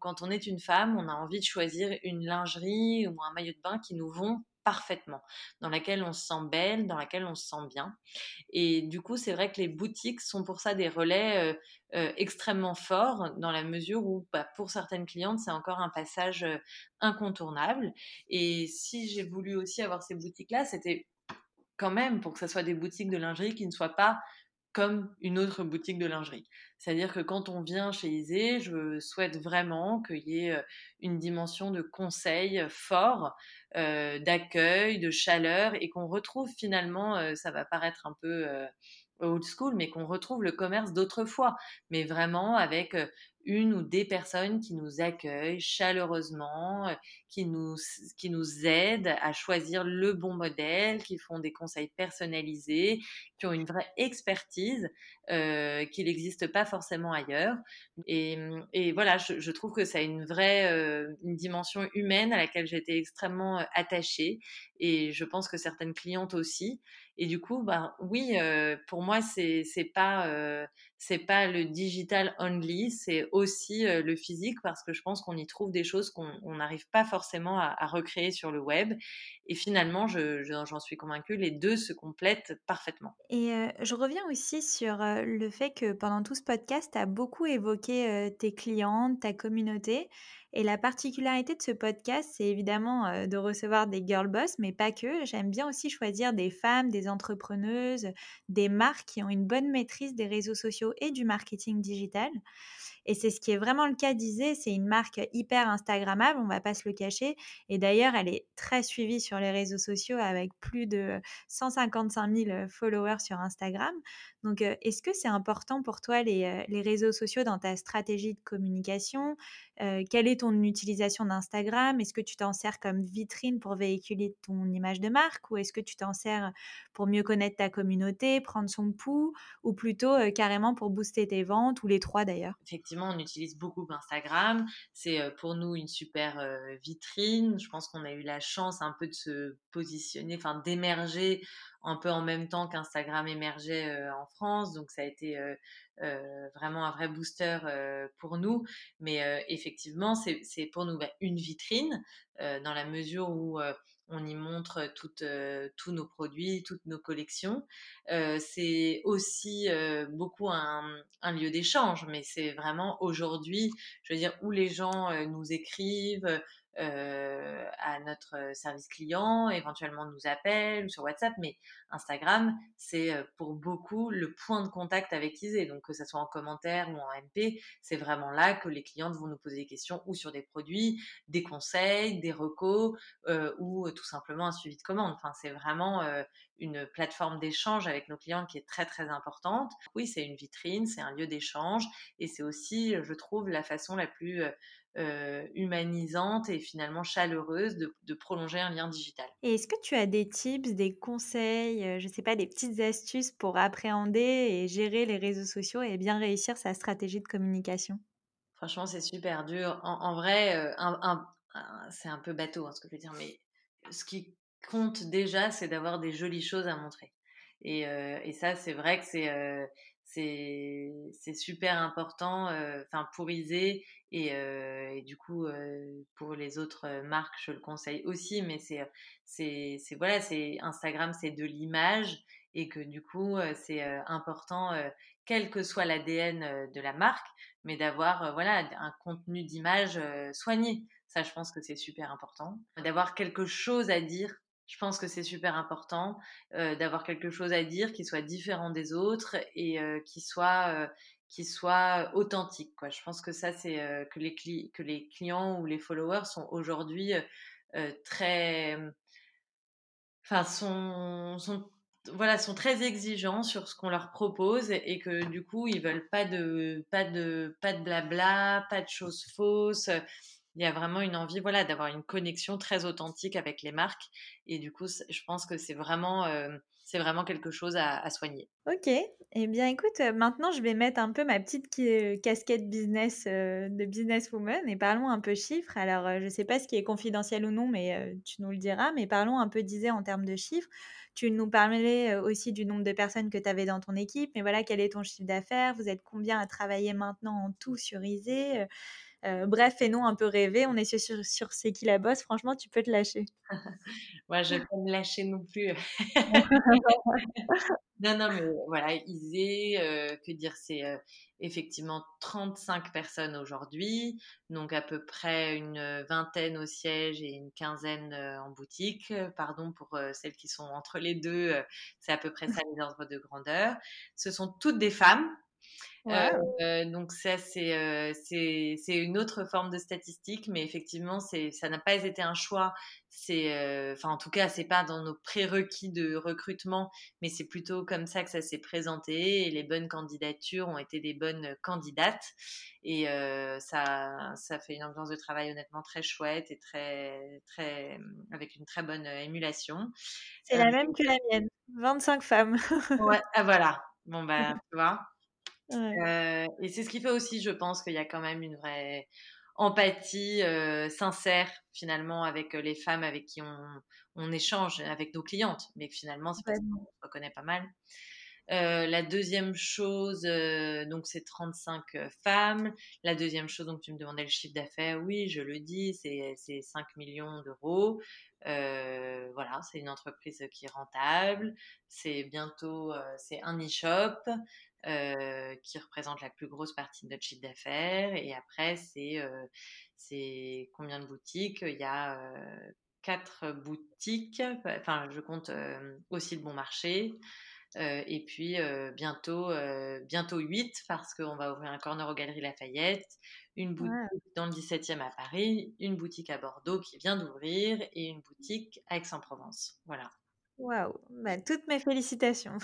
quand on est une femme, on a envie de choisir une lingerie ou un maillot de bain qui nous vont parfaitement, dans laquelle on se sent belle, dans laquelle on se sent bien. Et du coup, c'est vrai que les boutiques sont pour ça des relais euh, euh, extrêmement forts, dans la mesure où, bah, pour certaines clientes, c'est encore un passage euh, incontournable. Et si j'ai voulu aussi avoir ces boutiques-là, c'était quand même pour que ce soit des boutiques de lingerie qui ne soient pas comme une autre boutique de lingerie. C'est-à-dire que quand on vient chez Isée, je souhaite vraiment qu'il y ait une dimension de conseil fort, euh, d'accueil, de chaleur, et qu'on retrouve finalement, ça va paraître un peu old school, mais qu'on retrouve le commerce d'autrefois, mais vraiment avec une ou des personnes qui nous accueillent chaleureusement, euh, qui nous, qui nous aident à choisir le bon modèle, qui font des conseils personnalisés, qui ont une vraie expertise euh, qui n'existe pas forcément ailleurs. Et, voilà, je, trouve que ça a une vraie euh, une dimension humaine à laquelle j'étais extrêmement euh, attachée et je pense que certaines clientes aussi. Et du coup, bah oui, euh, pour moi, c'est c'est pas pas le digital only, c'est aussi le physique parce que je pense qu'on y trouve des choses qu'on n'arrive pas forcément à, à, recréer sur le web. Et finalement, j'en je, j'en suis convaincue, les deux se complètent parfaitement. Et euh, je reviens aussi sur euh, le fait que pendant tout ce podcast, tu as beaucoup évoqué euh, tes clientes, ta communauté. Et la particularité de ce podcast, c'est évidemment de recevoir des girl boss, mais pas que. J'aime bien aussi choisir des femmes, des entrepreneuses, des marques qui ont une bonne maîtrise des réseaux sociaux et du marketing digital. Et c'est ce qui est vraiment le cas d'Isée. C'est une marque hyper Instagrammable, on va pas se le cacher. Et d'ailleurs, elle est très suivie sur les réseaux sociaux avec plus de 155 000 followers sur Instagram. Donc, euh, est-ce que c'est important pour toi les, euh, les, réseaux sociaux dans ta stratégie de communication? Euh, Quelle est ton utilisation d'Instagram? Est-ce que tu t'en sers comme vitrine pour véhiculer ton image de marque? Ou est-ce que tu t'en sers pour mieux connaître ta communauté, prendre son pouls? Ou plutôt euh, carrément pour booster tes ventes? Ou les trois d'ailleurs? On utilise beaucoup Instagram. C'est euh, pour nous une super euh, vitrine. Je pense qu'on a eu la chance un peu de se positionner, enfin d'émerger un peu en même temps qu'Instagram émergeait euh, en France. Donc ça a été vraiment un vrai booster pour nous. Mais effectivement, c'est pour nous bah, une vitrine dans la mesure où on y montre toutes, tous nos produits, toutes nos collections. c'est aussi beaucoup un, un lieu d'échange, mais c'est vraiment aujourd'hui, je veux dire, où les gens nous écrivent, euh, à notre service client, éventuellement nous appellent ou sur WhatsApp, mais Instagram, c'est euh, pour beaucoup le point de contact avec Isée. Donc que ce soit en commentaire ou en MP, c'est vraiment là que les clientes vont nous poser des questions ou sur des produits, des conseils, des recos euh, ou tout simplement un suivi de commande. Enfin, c'est vraiment une plateforme d'échange avec nos clients qui est très très importante. Oui, c'est une vitrine, c'est un lieu d'échange et c'est aussi, je trouve, la façon la plus euh, humanisante et finalement chaleureuse de, de, prolonger un lien digital. Et est-ce que tu as des tips, des conseils, euh, je ne sais pas, des petites astuces pour appréhender et gérer les réseaux sociaux et bien réussir sa stratégie de communication? Franchement, c'est super dur. En, en vrai, euh, un, un, un, c'est un peu bateau hein, ce que je veux dire, mais ce qui compte déjà, c'est d'avoir des jolies choses à montrer. Et, euh, et ça, c'est vrai que c'est c'est super important enfin pour Isée et, et, du coup pour les autres marques je le conseille aussi mais c'est c'est voilà c'est Instagram c'est de l'image et que du coup c'est important quel que soit l'ADN de la marque mais d'avoir voilà un contenu d'image soigné. Ça je pense que c'est super important. D'avoir quelque chose à dire je pense que c'est super important euh, d'avoir quelque chose à dire qui soit différent des autres et euh, qui soit euh, qui soit authentique. Je pense que ça, c'est que, les que les clients ou les followers sont aujourd'hui voilà, sont très exigeants sur ce qu'on leur propose et que du coup, ils veulent pas de, pas de, pas de blabla, pas de choses fausses il y a vraiment une envie voilà d'avoir une connexion très authentique avec les marques et du coup je pense que c'est vraiment euh, vraiment quelque chose à, soigner. Ok, eh bien écoute, euh, maintenant je vais mettre un peu ma petite euh, casquette business de businesswoman et parlons un peu chiffres. Alors je ne sais pas ce qui est confidentiel ou non, mais tu nous le diras, mais parlons un peu disais en termes de chiffres. Tu nous parlais aussi du nombre de personnes que tu avais dans ton équipe, mais voilà, quel est ton chiffre d'affaires? Vous êtes combien à travailler maintenant en tout sur Isée euh, bref, et non un peu rêver. On est sur, sur, C'est qui la bosse. Franchement, tu peux te lâcher. *laughs* Moi, je ne vais pas me lâcher non plus. *laughs* non, non, mais voilà, Isée, euh, que dire, c'est euh, effectivement 35 personnes aujourd'hui, donc à peu près une vingtaine au siège et une quinzaine en boutique. Pardon pour celles qui sont entre les deux, c'est à peu près ça *laughs* les ordres de grandeur. Ce sont toutes des femmes, euh, donc ça c'est euh, une autre forme de statistique, mais effectivement c'est ça n'a pas été un choix. C'est euh, enfin en tout cas c'est pas dans nos prérequis de recrutement, mais c'est plutôt comme ça que ça s'est présenté et les bonnes candidatures ont été des bonnes candidates et ça ça fait une ambiance de travail honnêtement très chouette et très très avec une très bonne émulation. C'est la même que la mienne, 25 femmes. ouais, ah voilà. Bon *laughs* bah tu vois. Euh, et c'est ce qui fait aussi, je pense, qu'il y a quand même une vraie empathie euh, sincère finalement avec euh, les femmes avec qui on, on, échange, avec nos clientes, mais finalement, c'est parce qu'on se reconnaît pas mal. Euh, la deuxième chose, donc c'est 35 femmes. La deuxième chose, donc tu me demandais le chiffre d'affaires, oui, je le dis, c'est 5 millions d'euros. Voilà, c'est une entreprise qui est rentable. C'est bientôt, c'est un e-shop. Euh, qui représente la plus grosse partie de notre chiffre d'affaires. Et après, c'est euh, combien de boutiques? Il y a euh, quatre boutiques. Enfin, je compte aussi le bon marché. et puis bientôt, bientôt 8 parce qu'on va ouvrir un corner aux Galeries Lafayette, une boutique dans le 17e à Paris, une boutique à Bordeaux qui vient d'ouvrir et une boutique à Aix-en-Provence. Voilà. Waouh, bah, toutes mes félicitations.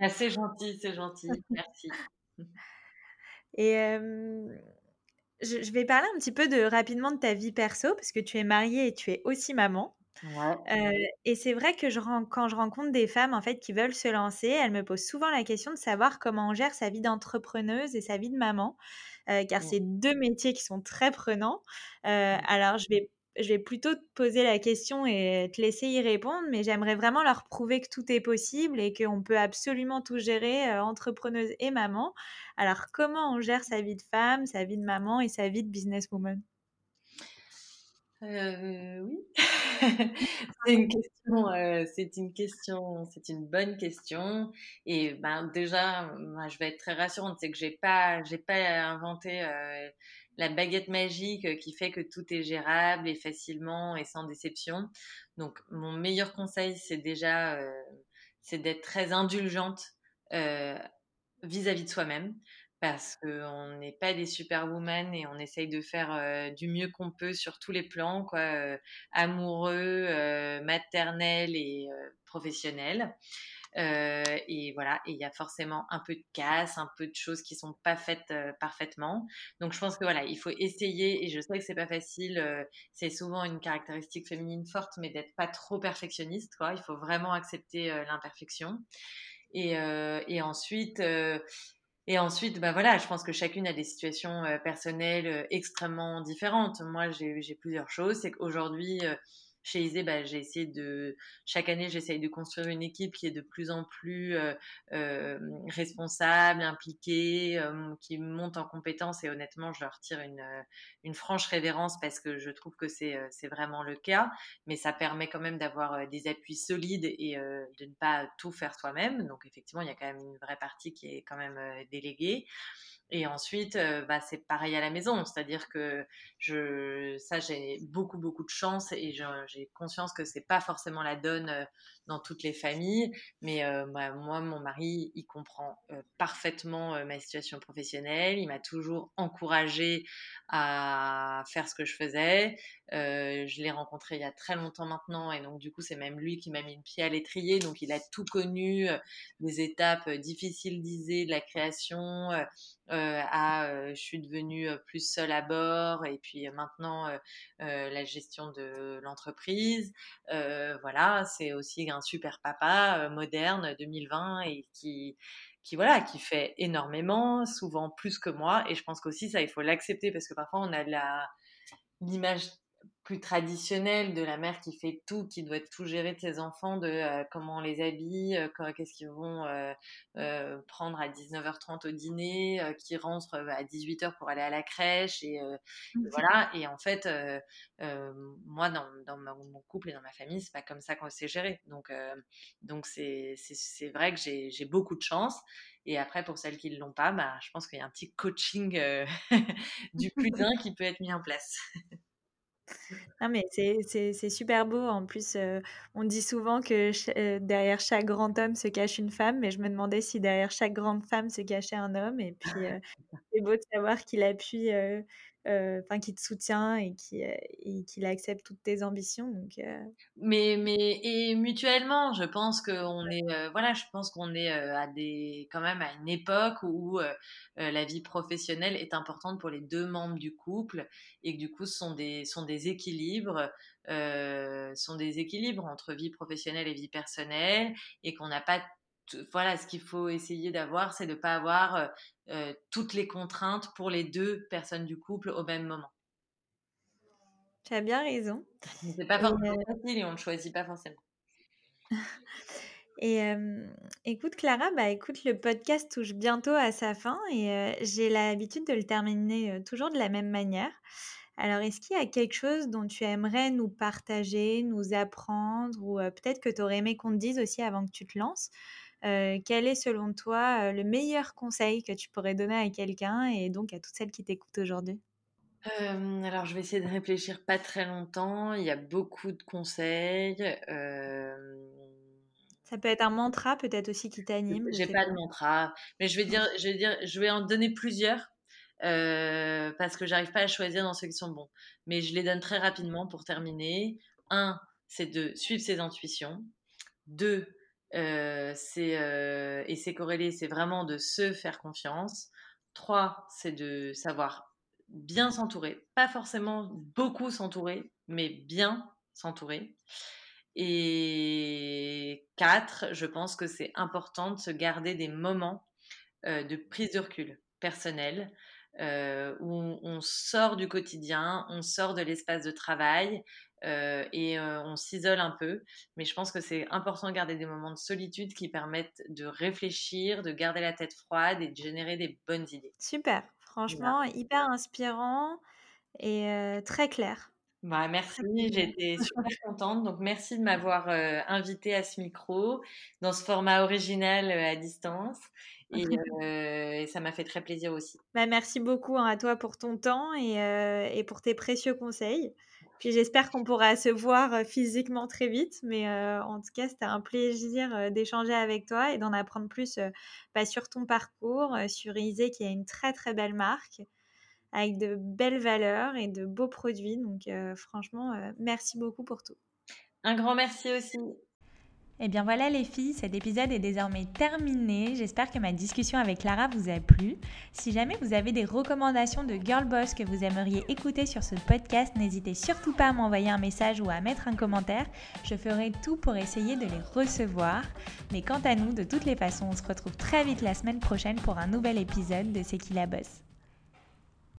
Ah, c'est gentil, c'est gentil, *laughs* merci. Et je, vais parler un petit peu de, rapidement de ta vie perso, parce que tu es mariée et tu es aussi maman. et c'est vrai que je, quand je rencontre des femmes en fait qui veulent se lancer, elles me posent souvent la question de savoir comment on gère sa vie d'entrepreneuse et sa vie de maman, car c'est deux métiers qui sont très prenants. alors je vais je vais plutôt te poser la question et te laisser y répondre, mais j'aimerais vraiment leur prouver que tout est possible et qu'on peut absolument tout gérer, euh, entrepreneuse et maman. Alors, comment on gère sa vie de femme, sa vie de maman et sa vie de businesswoman? Euh, oui, *laughs* c'est une question, euh, c'est une question, c'est une bonne question. Et ben déjà, je vais être très rassurante, c'est que j'ai pas, pas inventé la baguette magique euh, qui fait que tout est gérable et facilement et sans déception. Donc, mon meilleur conseil, c'est déjà, euh, c'est d'être très indulgente euh, vis-à-vis de soi-même parce qu'on n'est pas des superwoman et on essaye de faire du mieux qu'on peut sur tous les plans, quoi, amoureux, maternel et professionnel. Euh, et voilà, et il y a forcément un peu de casse, un peu de choses qui sont pas faites euh, parfaitement. Donc je pense que voilà, il faut essayer. Et je sais que c'est pas facile. Euh, c'est souvent une caractéristique féminine forte, mais d'être pas trop perfectionniste. Quoi. Il faut vraiment accepter l'imperfection. Et, et ensuite. Et ensuite, bah voilà, je pense que chacune a des situations personnelles extrêmement différentes. Moi, j'ai plusieurs choses. C'est qu'aujourd'hui, chez Isée, bah, j'ai essayé de chaque année, j'essaye de construire une équipe qui est de plus en plus responsable, impliquée, qui monte en compétences. Et honnêtement, je leur tire une, une franche révérence parce que je trouve que c'est c'est vraiment le cas. Mais ça permet quand même d'avoir des appuis solides et de ne pas tout faire soi-même. Donc effectivement, il y a quand même une vraie partie qui est quand même déléguée. Et ensuite, bah, c'est pareil à la maison, c'est-à-dire que je, ça, j'ai beaucoup, beaucoup de chance et j'ai conscience que c'est pas forcément la donne dans toutes les familles, mais moi, mon mari, il comprend parfaitement ma situation professionnelle, il m'a toujours encouragé à faire ce que je faisais. je l'ai rencontré il y a très longtemps maintenant et donc du coup, c'est même lui qui m'a mis une pied à l'étrier, donc il a tout connu, les étapes difficiles d'Isée, de la création à je suis devenue plus seule à bord et puis maintenant la gestion de l'entreprise. voilà, c'est aussi super papa moderne 2020 et qui qui voilà qui fait énormément, souvent plus que moi. Et je pense qu'aussi ça il faut l'accepter parce que parfois on a la l'image plus traditionnelle de la mère qui fait tout, qui doit tout gérer de ses enfants, de euh, comment on les habille, euh, qu'est-ce qu'ils vont euh, prendre à 19h30 au dîner, qui rentrent à 18h pour aller à la crèche et, mmh. voilà. Et en fait, moi dans, dans, mon couple et dans ma famille, c'est pas comme ça qu'on s'est géré. Donc donc c'est c'est vrai que j'ai beaucoup de chance. Et après, pour celles qui ne l'ont pas, bah, je pense qu'il y a un petit coaching *laughs* du plus d'un qui peut être mis en place. *laughs* Non, mais c'est super beau. En plus, on dit souvent que derrière chaque grand homme se cache une femme, mais je me demandais si derrière chaque grande femme se cachait un homme. Et puis, *laughs* c'est beau de savoir qu'il appuie, enfin, qu'il te soutient et qu'il accepte toutes tes ambitions. Donc, mais, mais et mutuellement, je pense qu'on est, voilà, je pense qu'on est à des, quand même à une époque où la vie professionnelle est importante pour les deux membres du couple et que du coup, ce sont des, sont des équilibres. sont des équilibres entre vie professionnelle et vie personnelle et qu'on n'a pas voilà, ce qu'il faut essayer d'avoir, c'est de ne pas avoir toutes les contraintes pour les deux personnes du couple au même moment. Tu as bien raison. C'est pas forcément facile et on ne choisit pas forcément. *laughs* Et écoute Clara, bah écoute, le podcast touche bientôt à sa fin et j'ai l'habitude de le terminer toujours de la même manière. Alors, est-ce qu'il y a quelque chose dont tu aimerais nous partager, nous apprendre, ou peut-être que tu aurais aimé qu'on te dise aussi avant que tu te lances? Quel est selon toi le meilleur conseil que tu pourrais donner à quelqu'un et donc à toutes celles qui t'écoutent aujourd'hui? Alors, je vais essayer de réfléchir pas très longtemps. Il y a beaucoup de conseils. Ça peut être un mantra, peut-être aussi qui t'anime. J'ai pas, pas de mantra, mais je vais dire, je vais dire, je vais en donner plusieurs parce que j'arrive pas à choisir dans ceux qui sont bons. Mais je les donne très rapidement pour terminer. Un, c'est de suivre ses intuitions. Deux, c'est et c'est corrélé, c'est vraiment de se faire confiance. Trois, c'est de savoir bien s'entourer, pas forcément beaucoup s'entourer, mais bien s'entourer. Et quatre, je pense que c'est important de se garder des moments de prise de recul personnel où on sort du quotidien, on sort de l'espace de travail et on s'isole un peu. Mais je pense que c'est important de garder des moments de solitude qui permettent de réfléchir, de garder la tête froide et de générer des bonnes idées. Super, franchement, hyper inspirant et très clair. Bah, merci, j'étais *laughs* super contente. Donc, merci de m'avoir invité à ce micro, dans ce format original à distance. *laughs* Et, ça m'a fait très plaisir aussi. Bah, merci beaucoup hein, à toi pour ton temps et, et pour tes précieux conseils. Puis j'espère qu'on pourra se voir physiquement très vite. Mais en tout cas, c'était un plaisir d'échanger avec toi et d'en apprendre plus bah, sur ton parcours, sur Isée qui a une très très belle marque avec de belles valeurs et de beaux produits. Donc franchement, merci beaucoup pour tout. Un grand merci aussi. Et eh bien voilà les filles, cet épisode est désormais terminé. J'espère que ma discussion avec Clara vous a plu. Si jamais vous avez des recommandations de Girl Boss que vous aimeriez écouter sur ce podcast, n'hésitez surtout pas à m'envoyer un message ou à mettre un commentaire. Je ferai tout pour essayer de les recevoir. Mais quant à nous, de toutes les façons, on se retrouve très vite la semaine prochaine pour un nouvel épisode de C'est qui la bosse.